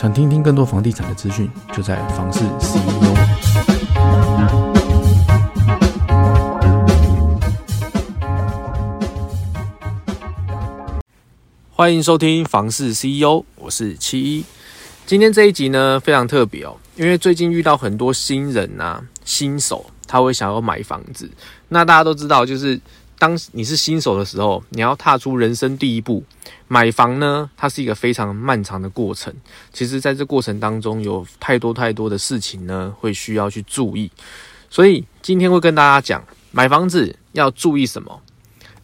想听听更多房地产的资讯，就在房市 CEO。欢迎收听房市 CEO，我是七一。今天这一集呢非常特别哦，因为最近遇到很多新人呐、新手，他会想要买房子。那大家都知道，就是当你是新手的时候，你要踏出人生第一步，买房呢，它是一个非常漫长的过程。其实，在这过程当中，有太多太多的事情呢，会需要去注意。所以今天会跟大家讲，买房子要注意什么。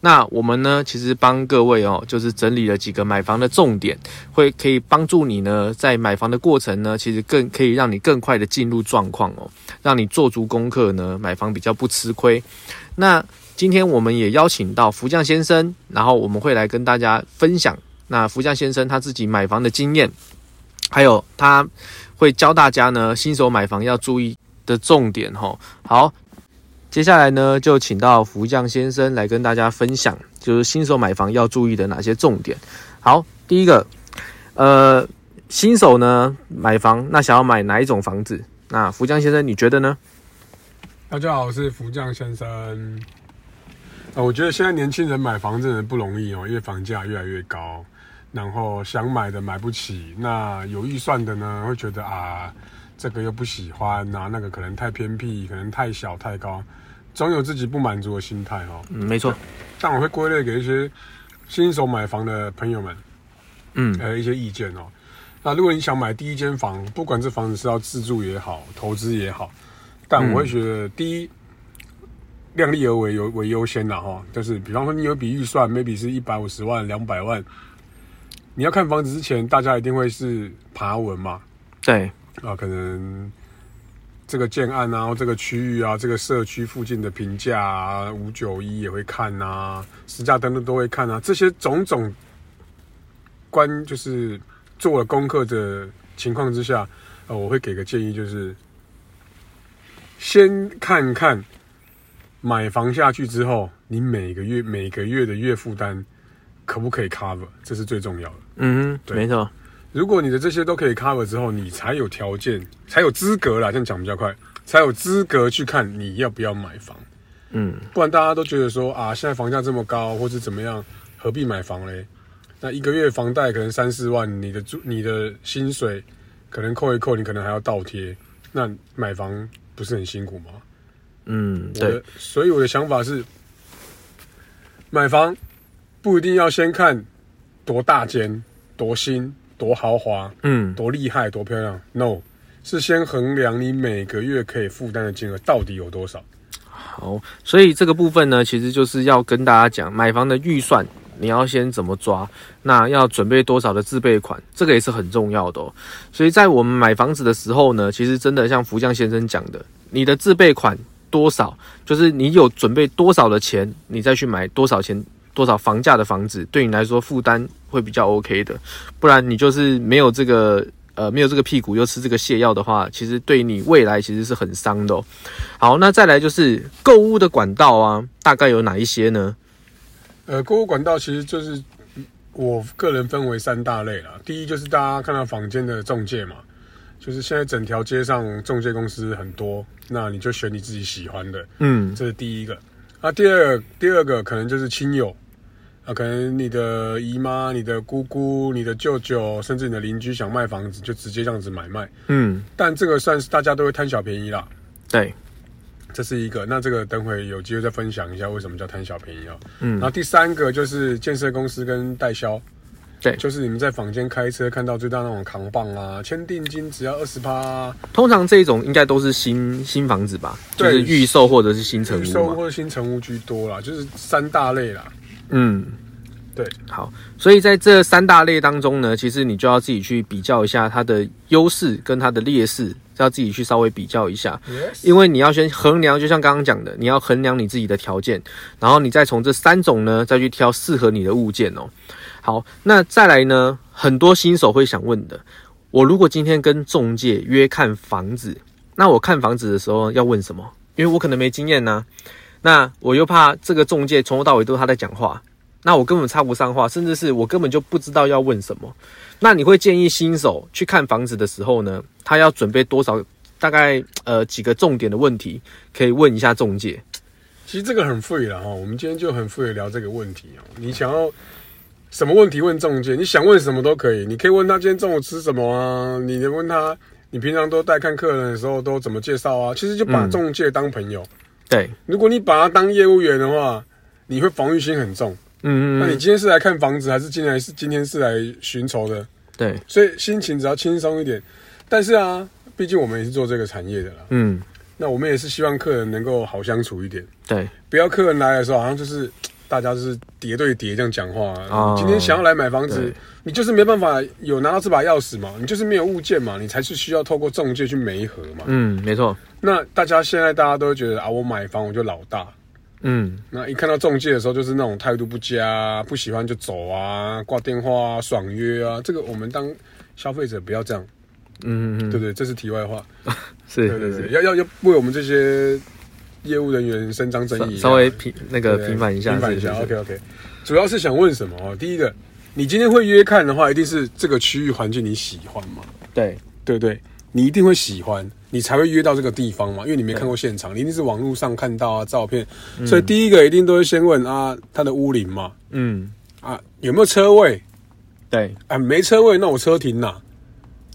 那我们呢，其实帮各位哦，就是整理了几个买房的重点，会可以帮助你呢，在买房的过程呢，其实更可以让你更快的进入状况哦，让你做足功课呢，买房比较不吃亏。那今天我们也邀请到福将先生，然后我们会来跟大家分享，那福将先生他自己买房的经验，还有他会教大家呢，新手买房要注意的重点哈。好。接下来呢，就请到福将先生来跟大家分享，就是新手买房要注意的哪些重点。好，第一个，呃，新手呢买房，那想要买哪一种房子？那福将先生，你觉得呢？大家好，我是福将先生。呃，我觉得现在年轻人买房真的不容易哦，因为房价越来越高，然后想买的买不起，那有预算的呢，会觉得啊，这个又不喜欢，啊，那个可能太偏僻，可能太小太高，总有自己不满足的心态哦。嗯，没错。但我会归类给一些新手买房的朋友们，嗯，呃，一些意见哦。那如果你想买第一间房，不管这房子是要自住也好，投资也好，但我会觉得第一，量力而为优为优先的哈。就是比方说你有笔预算，maybe 是一百五十万、两百万，你要看房子之前，大家一定会是爬文嘛，对，啊，可能这个建案啊，或这个区域啊，这个社区附近的评价啊，五九一也会看呐、实价登录都会看啊，这些种种关就是做了功课的情况之下，呃，我会给个建议，就是先看看买房下去之后，你每个月每个月的月负担可不可以 cover，这是最重要的。嗯没错，如果你的这些都可以 cover 之后，你才有条件，才有资格啦，这样讲比较快，才有资格去看你要不要买房。嗯，不然大家都觉得说啊，现在房价这么高，或是怎么样，何必买房嘞？那一个月房贷可能三四万，你的住你的薪水可能扣一扣，你可能还要倒贴，那买房不是很辛苦吗？嗯，对，，所以我的想法是，买房不一定要先看多大间、多新、多豪华，嗯，多厉害、多漂亮。No，是先衡量你每个月可以负担的金额到底有多少。好，所以这个部分呢，其实就是要跟大家讲，买房的预算你要先怎么抓，那要准备多少的自备款，这个也是很重要的哦。所以在我们买房子的时候呢，其实真的像福将先生讲的，你的自备款多少，就是你有准备多少的钱，你再去买多少钱。多少房价的房子对你来说负担会比较 OK 的，不然你就是没有这个呃没有这个屁股又吃这个泻药的话，其实对你未来其实是很伤的哦。好，那再来就是购物的管道啊，大概有哪一些呢？呃，购物管道其实就是我个人分为三大类啦。第一就是大家看到坊间的中介嘛，就是现在整条街上中介公司很多，那你就选你自己喜欢的，嗯这是第一个。那第二第二个可能就是亲友。啊，可能你的姨妈、你的姑姑、你的舅舅，甚至你的邻居想卖房子，就直接这样子买卖。嗯，但这个算是大家都会贪小便宜啦，对，这是一个。那这个等会有机会再分享一下为什么叫贪小便宜啊。嗯然后第三个就是建设公司跟代销，对就是你们在坊间开车看到最大那种扛棒啊，签定金只要二十趴，啊通常这种应该都是新新房子吧，就对是预售或者是新成预售。或者新成屋居多啦，就是三大类啦。嗯，对，好，所以在这三大类当中呢，其实你就要自己去比较一下它的优势跟它的劣势，要自己去稍微比较一下。因为你要先衡量，就像刚刚讲的，你要衡量你自己的条件，然后你再从这三种呢，再去挑适合你的物件哦。好，那再来呢，很多新手会想问的，我如果今天跟中介约看房子，那我看房子的时候要问什么？因为我可能没经验呐、那我又怕这个中介从头到尾都是他在讲话，那我根本插不上话，甚至是我根本就不知道要问什么。那你会建议新手去看房子的时候呢，他要准备多少？大概呃几个重点的问题可以问一下中介。其实这个很 free 了哈，我们今天就很 free 聊这个问题哦。你想要什么问题问中介？你想问什么都可以，你可以问他今天中午吃什么啊？你能问他你平常都带看客人的时候都怎么介绍啊？其实就把中介当朋友。对，如果你把他当业务员的话，你会防御心很重。嗯嗯。那你今天是来看房子，还是今来是今天是来寻仇的？对。所以心情只要轻松一点。但是啊，毕竟我们也是做这个产业的啦。嗯。那我们也是希望客人能够好相处一点。对。不要客人来的时候，好像就是大家是叠对叠这样讲话。啊。今天想要来买房子，你就是没办法有拿到这把钥匙嘛？你就是没有物件嘛？你才是需要透过中介去媒合嘛？嗯，没错。那大家现在大家都觉得啊，我买房我就老大。嗯，那一看到中介的时候，就是那种态度不佳，不喜欢就走啊，挂电话啊，爽约啊，这个我们当消费者不要这样，嗯嗯对对？这是题外话，是，对对对，要要要为我们这些业务人员伸张正义，稍微平那个平反一下，平反一下，OK OK。主要是想问什么哦？第一个，你今天会约看的话，一定是这个区域环境你喜欢吗？对，对对，你一定会喜欢。你才会约到这个地方嘛，因为你没看过现场，你一定是网络上看到啊照片，所以第一个一定都会先问啊他的屋龄嘛，嗯啊有没有车位？对啊没车位，那我车停哪？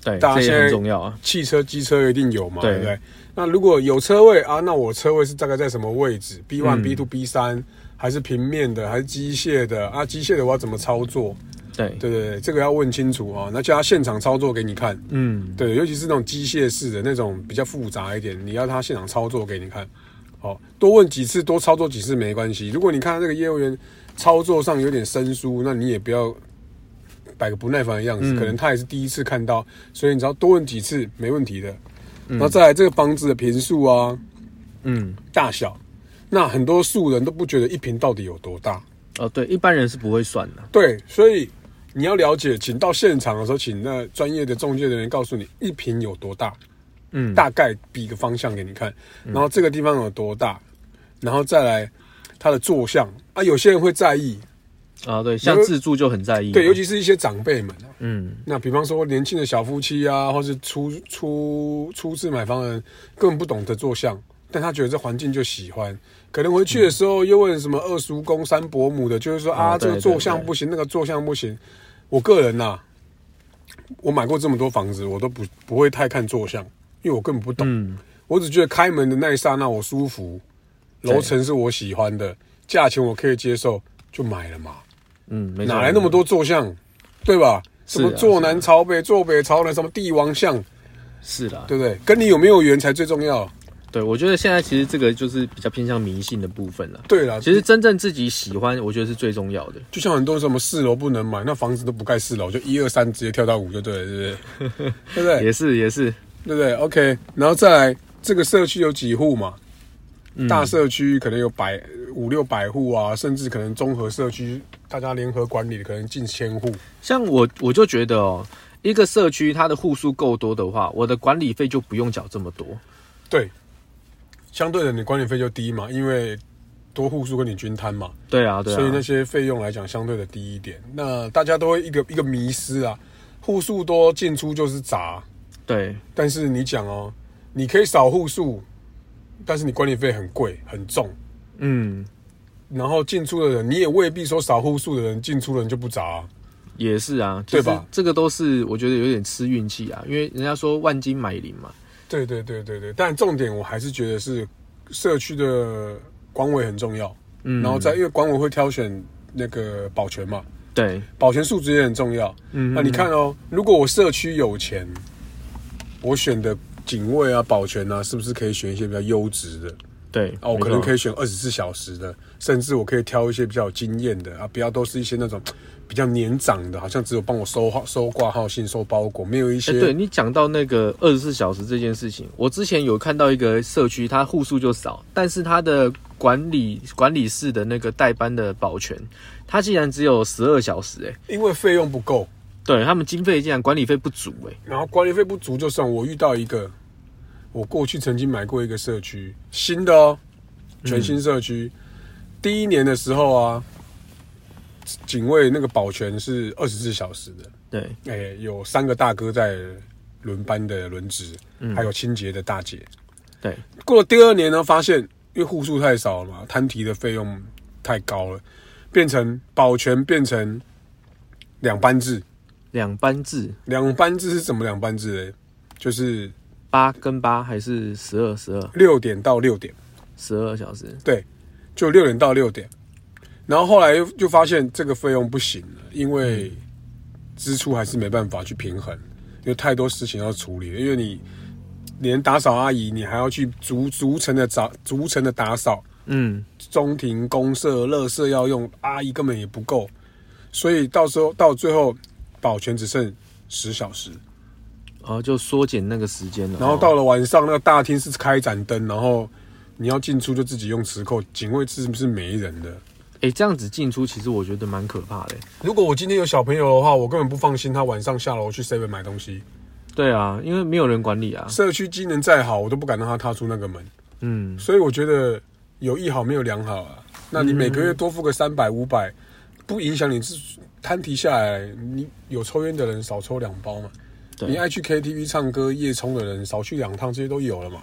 对，这也很重要啊。汽车机车一定有嘛，对不对？那如果有车位啊，那我车位是大概在什么位置？B one、B two、B 三，还是平面的，还是机械的？啊，机械的我要怎么操作？对对对这个要问清楚啊！那叫他现场操作给你看，嗯，对，尤其是那种机械式的那种比较复杂一点，你要他现场操作给你看，好多问几次，多操作几次没关系。如果你看到这个业务员操作上有点生疏，那你也不要摆个不耐烦的样子，可能他也是第一次看到，所以你只要多问几次没问题的。然后再来这个房子的平数啊，嗯，大小，那很多素人都不觉得一平到底有多大。哦，对，一般人是不会算的，对，所以。你要了解，请到现场的时候，请那专业的中介人员告诉你一平有多大，嗯，大概比个方向给你看，然后这个地方有多大，然后再来它的坐向。啊，有些人会在意啊，对，像自住就很在意，对，尤其是一些长辈们，嗯，那比方说年轻的小夫妻啊，或是初初初次买房人，根本不懂得坐相，但他觉得这环境就喜欢。可能回去的时候又问什么二叔公三伯母的，就是说啊，这个坐相不行，那个坐相不行。我个人呐，我买过这么多房子，我都不不会太看坐相，因为我根本不懂。我只觉得开门的那一刹那我舒服，楼层是我喜欢的，价钱我可以接受，就买了嘛。嗯，哪来那么多坐像，对吧？什么坐南朝北、坐北朝南，什么帝王像，是的，对不对？跟你有没有缘才最重要。对，我觉得现在其实这个就是比较偏向迷信的部分了。对了，其实真正自己喜欢，我觉得是最重要的。就像很多什么四楼不能买，那房子都不盖四楼，就一二三直接跳到五就对了，对不对？对不对？也是也是，对不对？OK，然后再来这个社区有几户嘛？大社区可能有百五六百户啊，甚至可能综合社区大家联合管理的可能近千户。像我我就觉得哦，一个社区它的户数够多的话，我的管理费就不用缴这么多。对。相对的，你管理费就低嘛，因为多户数跟你均摊嘛。对啊，对啊。所以那些费用来讲，相对的低一点。那大家都会一个一个迷失啊，户数多进出就是杂。对。但是你讲哦，你可以少户数，但是你管理费很贵很重。嗯。然后进出的人，你也未必说少户数的人进出人就不杂。也是啊，对吧？这个都是我觉得有点吃运气啊，因为人家说万金买零嘛。对对对对对，但重点我还是觉得是社区的管委很重要，嗯，然后在因为管委会挑选那个保全嘛，对，保全素质也很重要，嗯，那你看哦，如果我社区有钱，我选的警卫啊、保全啊，是不是可以选一些比较优质的？对，啊，我可能可以选二十四小时的，甚至我可以挑一些比较有经验的啊，不要都是一些那种。比较年长的，好像只有帮我收号、收挂号信、收包裹，没有一些。对你讲到那个二十四小时这件事情，我之前有看到一个社区，它户数就少，但是它的管理管理室的那个代班的保全，它竟然只有十二小时，哎，因为费用不够，对他们经费竟然管理费不足，哎，然后管理费不足就算，我遇到一个，我过去曾经买过一个社区，新的哦，全新社区，第一年的时候啊。警卫那个保全是二十四小时的，对，哎、有三个大哥在轮班的轮值，还有清洁的大姐。对，过了第二年呢，发现因为户数太少了嘛，摊提的费用太高了，变成保全变成两班制。两班制，两班制是怎么两班制嘞？就是八跟八还是十二十二六点到六点，十二小时？对，就六点到六点。然后后来又就发现这个费用不行了，因为支出还是没办法去平衡，因为太多事情要处理了。因为你连打扫阿姨，你还要去逐逐层的找逐层的打扫，嗯，中庭、公社、垃圾要用，阿姨根本也不够，所以到时候到最后保全只剩十小时。然后就缩减那个时间了。然后到哦了晚上，那个大厅是开一盏灯，然后你要进出就自己用磁扣，警卫是不是没人的？哎，这样子进出，其实我觉得蛮可怕的。如果我今天有小朋友的话，我根本不放心他晚上下楼去 seven 买东西。对啊，因为没有人管理啊。社区机能再好，我都不敢让他踏出那个门。嗯，所以我觉得有一好没有两好啊。那你每个月多付个三百五百，不影响你自摊提下来，你有抽烟的人少抽两包嘛。对你爱去 KTV 唱歌夜冲的人少去两趟，这些都有了嘛，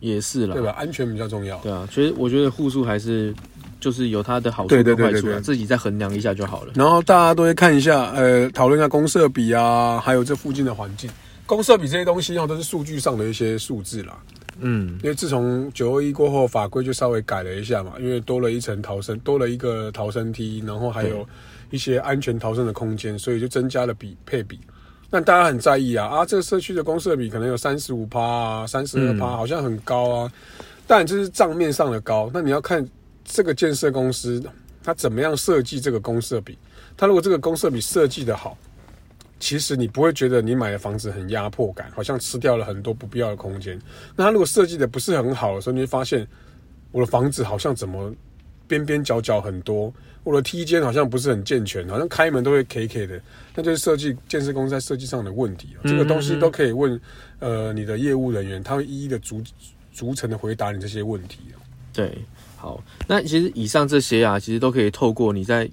也是啦，对吧？安全比较重要。对啊，其实我觉得户数还是就是有它的好处对对跟坏处自己再衡量一下就好了。然后大家都会看一下，呃，讨论一下公社比啊，还有这附近的环境。公社比这些东西哦，都是数据上的一些数字啦。嗯，因为自从九二一过后，法规就稍微改了一下嘛，因为多了一层逃生，多了一个逃生梯，然后还有一些安全逃生的空间，所以就增加了比配比。那大家很在意啊啊，这个社区的公社比可能有三十五趴啊，三十二趴，好像很高啊。但这是账面上的高，那你要看这个建设公司它怎么样设计这个公社比。它如果这个公社比设计的好，其实你不会觉得你买的房子很压迫感，好像吃掉了很多不必要的空间。那它如果设计的不是很好的时候，你会发现我的房子好像怎么边边角角很多，我的梯间好像不是很健全，好像开门都会 K K 的，那就是设计建设公司在设计上的问题、啊。这个东西都可以问呃你的业务人员，他会一一的逐逐层的回答你这些问题、啊。对，好，那其实以上这些啊，其实都可以透过你在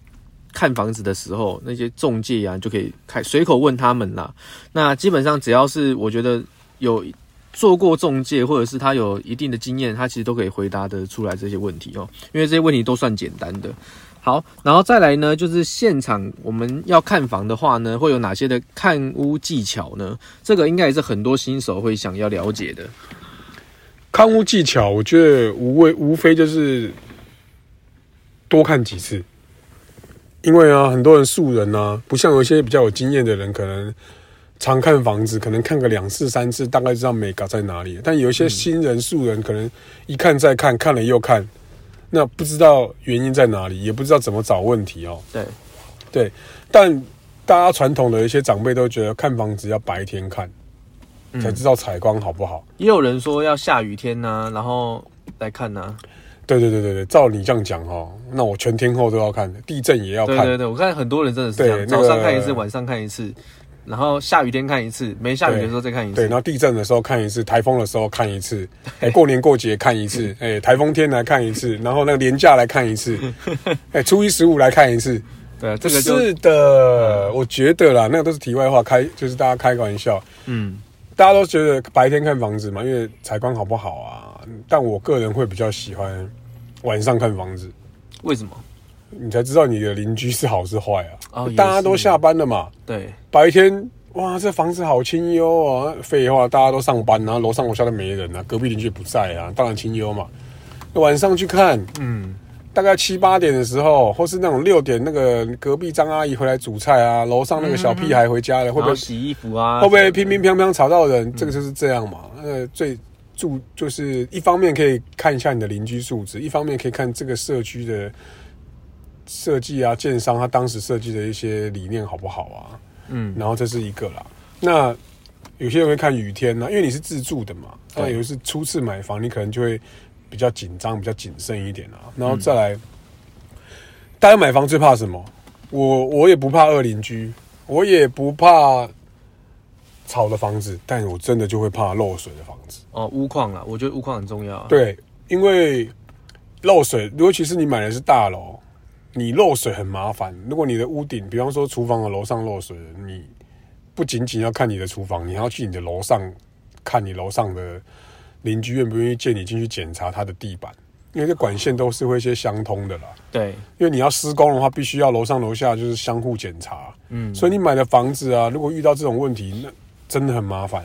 看房子的时候，那些中介啊，就可以开随口问他们啦。那基本上只要是我觉得有做过中介，或者是他有一定的经验，他其实都可以回答得出来这些问题哦，因为这些问题都算简单的。好，然后再来呢，就是现场我们要看房的话呢，会有哪些的看屋技巧呢？这个应该也是很多新手会想要了解的。看屋技巧，我觉得无非无非就是多看几次，因为啊，很多人素人啊，不像有一些比较有经验的人，可能常看房子，可能看个两次三次，大概知道美格在哪里。但有一些新人素人，可能一看再看，看了又看，那不知道原因在哪里，也不知道怎么找问题哦。对，对，但大家传统的一些长辈都觉得看房子要白天看，才知道采光好不好。也有人说要下雨天呐、然后来看呐、对对对对对，照你这样讲哦，那我全天候都要看，地震也要看。对对对，我看很多人真的是这样，早上看一次，晚上看一次，然后下雨天看一次，没下雨的时候再看一次对，然。后地震的时候看一次，台风的时候看一次，哎，过年过节看一次，哎，台风天来看一次，然后那个年假来看一次，哎，初一十五来看一次。对啊，这个是的，我觉得啦，那个都是题外话，开就是大家开个玩笑，嗯，大家都觉得白天看房子嘛，因为采光好不好啊？但我个人会比较喜欢晚上看房子，为什么？你才知道你的邻居是好是坏啊。哦大家都下班了嘛，对，白天哇，这房子好清幽啊！废话，大家都上班，然后楼上楼下都没人啊，隔壁邻居也不在啊，当然清幽嘛。晚上去看，嗯，大概七八点的时候，或是那种六点，那个隔壁张阿姨回来煮菜啊，楼上那个小屁孩回家了，会不会洗衣服啊，会不会乒乒乓乓吵到人？这个就是这样嘛。呃，最住就是一方面可以看一下你的邻居素质，一方面可以看这个社区的设计啊，建商他当时设计的一些理念好不好啊？嗯，然后这是一个啦。那有些人会看雨天呢、因为你是自住的嘛。那有的是初次买房，你可能就会比较紧张、比较谨慎一点啊。然后再来，大家买房最怕什么？我我也不怕恶邻居，我也不怕吵的房子，但我真的就会怕漏水的房子。哦，屋况啊，我觉得屋况很重要啊。，对，因为漏水，尤其是你买的是大楼，你漏水很麻烦。如果你的屋顶，比方说厨房的楼上漏水，你不仅仅要看你的厨房，你还要去你的楼上看你楼上的邻居愿不愿意借你进去检查他的地板，因为这管线都是会一些相通的啦。对，因为你要施工的话，必须要楼上楼下就是相互检查。嗯，所以你买的房子啊，如果遇到这种问题，那真的很麻烦。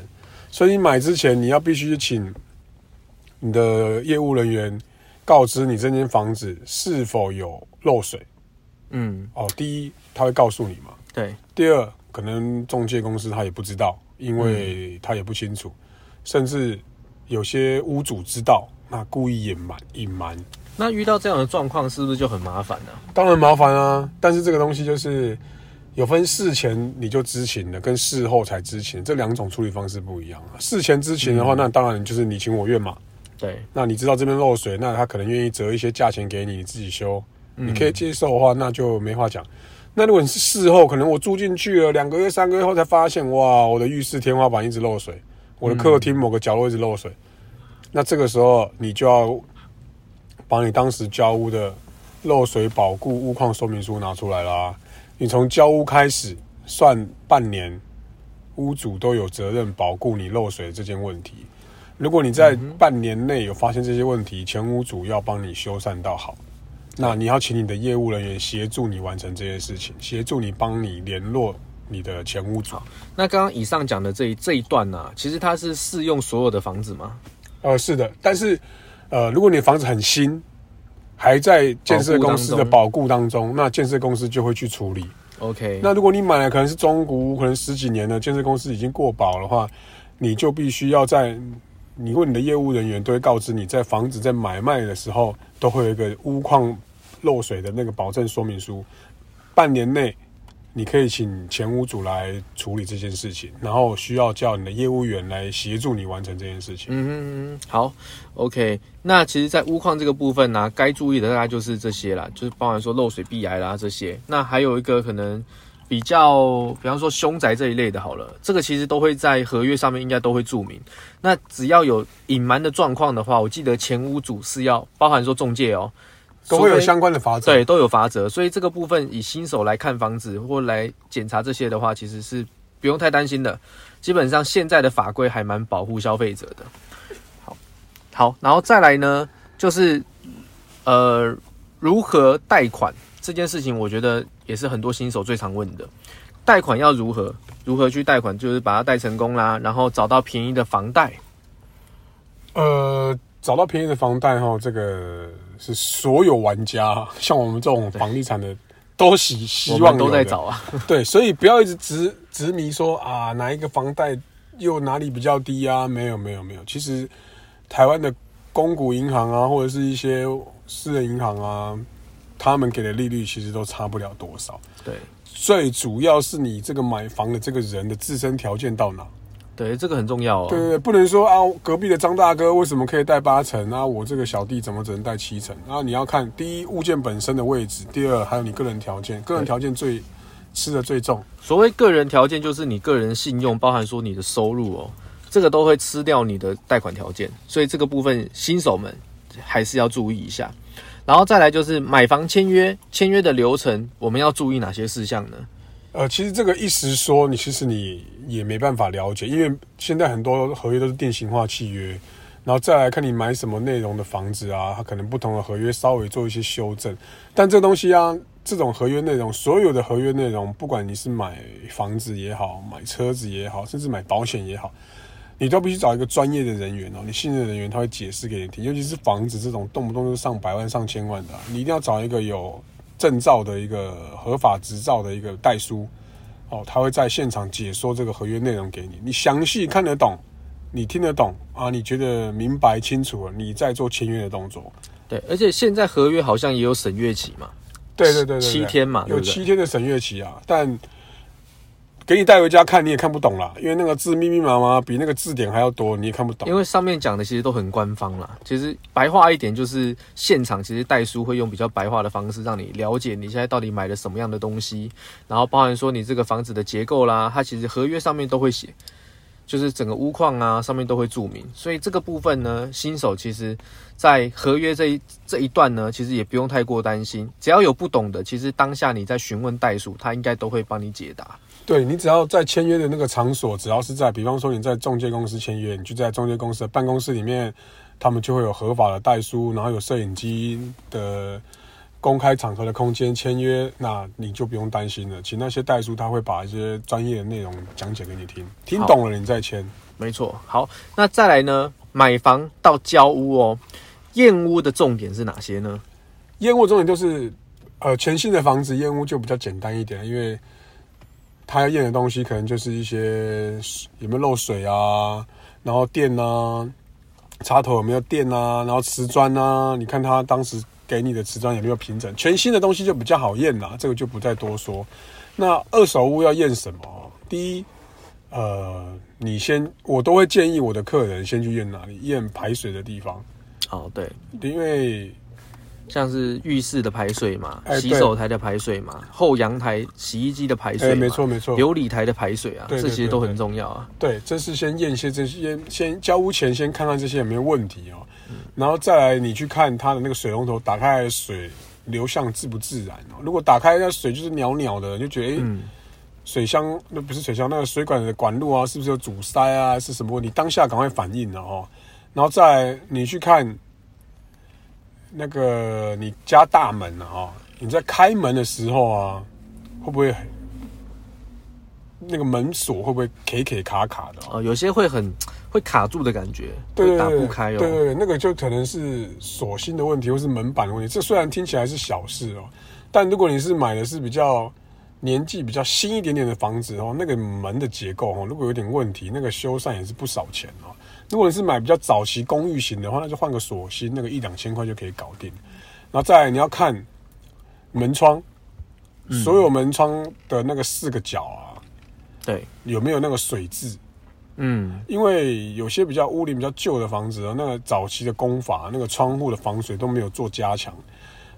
所以你买之前，你要必须请你的业务人员告知你这间房子是否有漏水。嗯，哦，第一他会告诉你嘛。对，第二，可能中介公司他也不知道，因为他也不清楚，甚至有些屋主知道，那故意隐瞒隐瞒。那遇到这样的状况，是不是就很麻烦呢、当然麻烦啊，但是这个东西就是有分事前你就知情的，跟事后才知情，这两种处理方式不一样啊。事前知情的话，那当然就是你情我愿嘛。对，那你知道这边漏水，那他可能愿意折一些价钱给你，你自己修，你可以接受的话，那就没话讲。那如果你是事后，可能我住进去了两个月、三个月后才发现，哇，我的浴室天花板一直漏水，我的客厅某个角落一直漏水，那这个时候你就要把你当时交屋的漏水保固屋况说明书拿出来啦。你从交屋开始算半年，屋主都有责任保固你漏水这件问题。如果你在半年内有发现这些问题，前屋主要帮你修缮到好。那你要请你的业务人员协助你完成这件事情，协助你帮你联络你的前屋主。那刚刚以上讲的这一这一段呢、其实它是适用所有的房子吗？呃，是的，但是呃，如果你的房子很新，还在建设公司的保固当中，那建设公司就会去处理。OK，那如果你买的可能是中古屋，可能十几年的建设公司已经过保的话，你就必须要在你问你的业务人员都会告知你在房子在买卖的时候都会有一个屋况漏水的那个保证说明书，半年内你可以请前屋主来处理这件事情，然后需要叫你的业务员来协助你完成这件事情。嗯哼嗯，好，OK。那其实，在屋况这个部分呢、该注意的大概就是这些啦，就是包含说漏水、避癌啦这些。那还有一个可能比较，比方说凶宅这一类的，好了，这个其实都会在合约上面应该都会注明。那只要有隐瞒的状况的话，我记得前屋主是要包含说中介哦，都会有相关的法则。对，都有法则，所以这个部分以新手来看房子或来检查这些的话，其实是不用太担心的。基本上现在的法规还蛮保护消费者的。好，好，然后再来呢，就是呃，如何贷款这件事情，我觉得也是很多新手最常问的。贷款要如何？如何去贷款？就是把它贷成功啦，然后找到便宜的房贷。呃，找到便宜的房贷哈，这个是所有玩家，像我们这种房地产的，都希希望都在找。啊。对，所以不要一直执执迷说啊，哪一个房贷又哪里比较低啊？没有没有没有，其实台湾的公股银行啊，或者是一些私人银行啊，他们给的利率其实都差不了多少。对最主要是你这个买房的这个人的自身条件到哪？对，这个很重要哦。对对对，不能说啊，隔壁的张大哥为什么可以贷八成啊？我这个小弟怎么只能贷七成？然后你要看第一物件本身的位置，第二还有你个人条件，个人条件最吃的最重。所谓个人条件，就是你个人信用，包含说你的收入哦，这个都会吃掉你的贷款条件，所以这个部分新手们还是要注意一下。然后再来就是买房签约，签约的流程我们要注意哪些事项呢？呃，其实这个一时说你，其实你也没办法了解，因为现在很多合约都是定型化契约，然后再来看你买什么内容的房子啊，它可能不同的合约稍微做一些修正，但这东西啊，这种合约内容，所有的合约内容，不管你是买房子也好，买车子也好，甚至买保险也好，你都必须找一个专业的人员哦，你信任的人员他会解释给你听，尤其是房子这种动不动就上百万、上千万的、你一定要找一个有证照的一个合法执照的一个代书哦，他会在现场解说这个合约内容给你，你详细看得懂，你听得懂啊，你觉得明白清楚了，你再做签约的动作。对，而且现在合约好像也有审阅期嘛，对对对对对七天嘛，有七天的审阅期啊，但给你带回家看你也看不懂啦，因为那个字密密麻麻，比那个字典还要多，你也看不懂。因为上面讲的其实都很官方啦。其实白话一点，就是现场其实代书会用比较白话的方式，让你了解你现在到底买了什么样的东西，然后包含说你这个房子的结构啦，它其实合约上面都会写。就是整个屋况啊上面都会注明，所以这个部分呢，新手其实在合约这一这一段呢，其实也不用太过担心，只要有不懂的，其实当下你在询问代数，他应该都会帮你解答。对你只要在签约的那个场所，只要是在，比方说你在中介公司签约，你就在中介公司的办公室里面，他们就会有合法的代书，然后有摄影机的公开场合的空间签约，那你就不用担心了。请那些代书他会把一些专业的内容讲解给你听，听懂了你再签。没错，好，那再来呢？买房到交屋哦，验屋的重点是哪些呢？验屋重点就是，呃，全新的房子验屋就比较简单一点，因为他要验的东西可能就是一些有没有漏水啊，然后电啊，插头有没有电啊，然后瓷砖啊，你看他当时给你的瓷砖有没有平整，全新的东西就比较好验啦，这个就不再多说。那二手屋要验什么？第一，呃，你先我都会建议我的客人先去验哪里？验排水的地方，哦，对，因为像是浴室的排水嘛，哎洗手台的排水嘛，后阳台洗衣机的排水哎，嘛，没错没错，琉璃台的排水啊，对对这些都很重要啊。对，这是先验一些这些，先交屋前先看看这些有没有问题哦，然后再来你去看它的那个水龙头打开来的水流向自不自然哦。如果打开那水就是袅袅的，就觉得诶嗯，水箱那不是水箱，那个水管的管路啊，是不是有阻塞啊？是什么问题？当下赶快反应了哦。然后再来你去看那个你家大门啊、哦，你在开门的时候啊，会不会那个门锁会不会 K K 卡卡的、哦？哦，有些会很会卡住的感觉，会对对对打不开哦。对对对，那个就可能是锁芯的问题，或是门板的问题。这虽然听起来是小事哦，但如果你是买的是比较年纪比较新一点点的房子哦，那个门的结构哦，如果有点问题，那个修缮也是不少钱哦。如果你是买比较早期公寓型的话，那就换个锁芯，那个一两千块就可以搞定。然后再来你要看门窗，嗯所有门窗的那个四个角啊，对，有没有那个水渍？嗯，因为有些比较屋龄比较旧的房子哦，那个早期的工法，那个窗户的防水都没有做加强。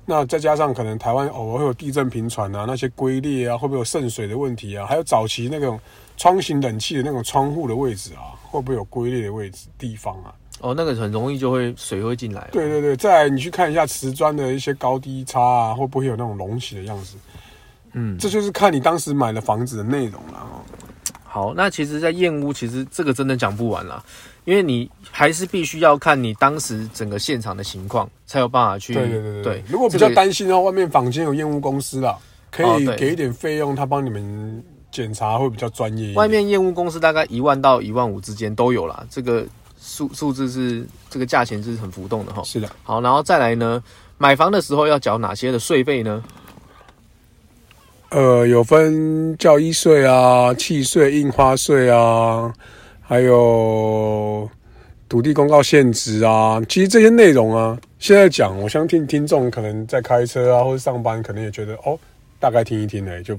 那再加上可能台湾偶尔会有地震频传啊，那些龟裂啊，会不会有渗水的问题啊？还有早期那种窗型冷气的那种窗户的位置啊，会不会有龟裂的位置地方啊？哦，那个很容易就会水会进来。对对对，再来你去看一下瓷砖的一些高低差啊，会不会有那种隆起的样子？嗯，这就是看你当时买的房子的内容了哦。好，那其实，在燕屋，其实这个真的讲不完啦，因为你还是必须要看你当时整个现场的情况，才有办法去对对对对如果比较担心的话，外面坊间有燕屋公司啦，可以给一点费用，他帮你们检查会比较专业。外面验屋公司大概一万到一万五之间都有啦，这个数数字是这个价钱是很浮动的哈。是的，好，然后再来呢，买房的时候要缴哪些的税费呢？呃，有分教衣税啊、契税、印花税啊，还有土地公告限值啊。其实这些内容啊，现在讲，我相信听众可能在开车啊或者上班，可能也觉得哦，大概听一听呢，就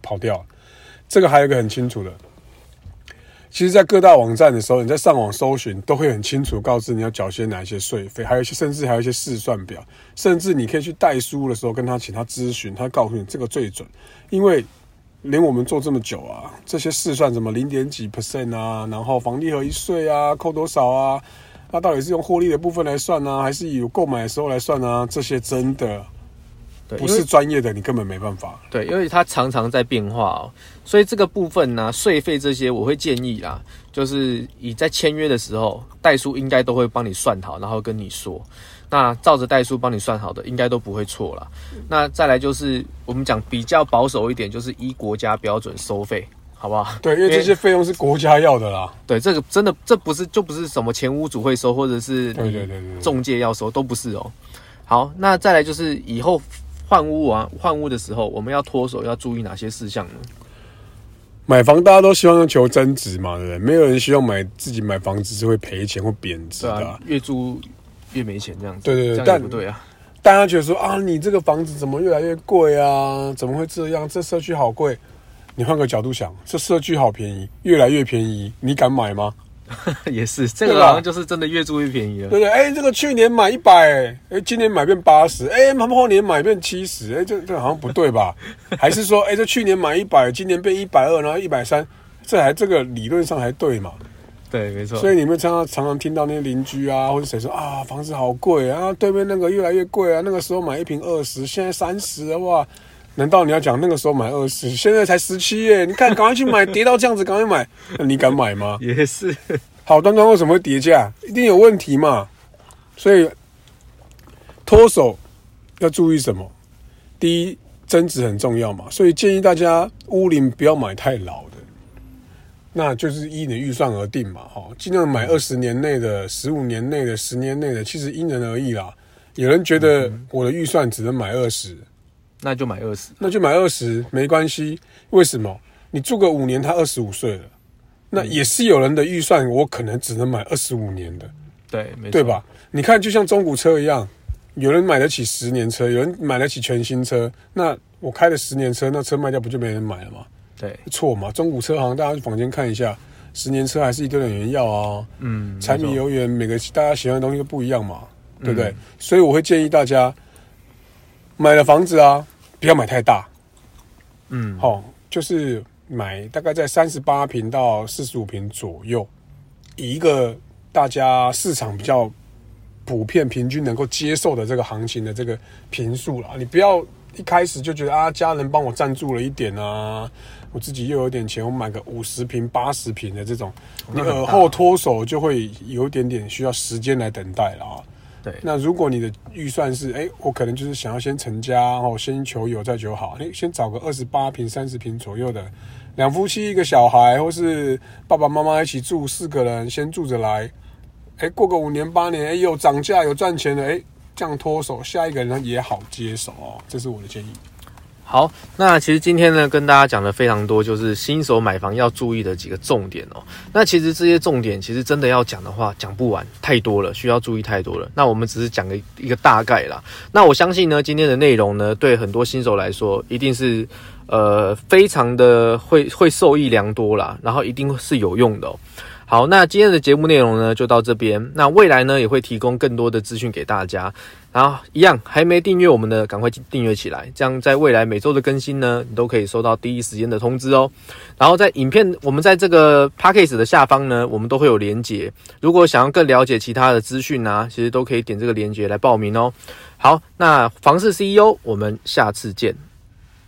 跑掉了。这个还有一个很清楚的，其实，在各大网站的时候，你在上网搜寻，都会很清楚告知你要缴些哪一些税费，还有一些甚至还有一些试算表，甚至你可以去代书的时候跟他请他咨询，他告诉你这个最准，因为连我们做这么久啊，这些试算什么零点几 percent 啊，然后房地合一税啊，扣多少啊，那到底是用获利的部分来算呢、还是以购买的时候来算呢、这些真的对，不是专业的，你根本没办法。对，因为它常常在变化哦，所以这个部分呢，税费这些我会建议啦，就是你在签约的时候，代书应该都会帮你算好，然后跟你说，那照着代书帮你算好的，应该都不会错了。那再来就是我们讲比较保守一点，就是依国家标准收费，好不好？对，因为这些费用是国家要的啦。对，这个真的这不是就不是什么前屋主会收，或者是对你对对对对中介要收，都不是哦。好，那再来就是以后换屋啊，换屋的时候我们要脱手要注意哪些事项呢？买房大家都希望求增值嘛，对不对？没有人希望买自己买房子是会赔钱或贬值的啊、对啊，越租越没钱这样子，对对对但不对啊。大家觉得说啊，你这个房子怎么越来越贵啊？怎么会这样？这社区好贵。你换个角度想，这社区好便宜，越来越便宜，你敢买吗？也是，这个好像就是真的越住越便宜了。对不对？哎，这个去年买一百，哎，今年买变八十，哎，后年买变七十，哎，这这好像不对吧？还是说，哎，这去年买一百，今年变一百二，然后一百三，这还这个理论上还对嘛？对，没错。所以你们常常常常听到那些邻居啊，或者谁说啊，房子好贵啊，对面那个越来越贵啊，那个时候买一平二十，现在三十哇！难道你要讲那个时候买二十，现在才十七耶？你看，赶快去买，跌到这样子，赶快买，那你敢买吗？也是。好端端为什么会跌价？一定有问题嘛。所以脱手要注意什么？第一，增值很重要嘛，所以建议大家屋龄不要买太老的，那就是依你的预算而定嘛。哈，尽量买二十年内的、十五年内的、十年内的，其实因人而异啦。有人觉得我的预算只能买二十。那就买二十，那就买二十，没关系。为什么？你住个五年，他二十五岁了，那也是有人的预算，我可能只能买二十五年的，对，对吧？你看，就像中古车一样，有人买得起十年车，有人买得起全新车，那我开了十年车，那车卖掉不就没人买了吗？对，错嘛？中古车行，大家去房间看一下，十年车还是一堆人要啊，嗯，柴米油盐，每个大家喜欢的东西都不一样嘛，对不对？所以我会建议大家。买了房子啊，不要买太大，嗯，好，就是买大概在三十八平到四十五平左右，以一个大家市场比较普遍、平均能够接受的这个行情的这个平数了。你不要一开始就觉得啊，家人帮我赞助了一点啊，我自己又有点钱，我买个五十平、八十平的这种，你耳后脱手就会有一点点需要时间来等待了啊。那如果你的预算是，哎，我可能就是想要先成家，然后先求有再求好，哎，先找个二十八平、三十平左右的，两夫妻一个小孩，或是爸爸妈妈一起住，四个人先住着来，哎，过个五年八年，哎，有涨价有赚钱的，哎，这样脱手，下一个人也好接手哦，这是我的建议。好，那其实今天呢，跟大家讲的非常多，就是新手买房要注意的几个重点哦。那其实这些重点，其实真的要讲的话，讲不完，太多了，需要注意太多了。那我们只是讲个一个大概啦。那我相信呢，今天的内容呢，对很多新手来说，一定是呃非常的会会受益良多啦，然后一定是有用的。好，那今天的节目内容呢，就到这边。那未来呢，也会提供更多的资讯给大家。然后一样，还没订阅我们的，赶快订阅起来，这样在未来每周的更新呢，你都可以收到第一时间的通知哦。然后在影片，我们在这个 p a c k a g e 的下方呢，我们都会有连结。如果想要更了解其他的资讯啊，其实都可以点这个连结来报名哦。好，那房市 CEO，我们下次见。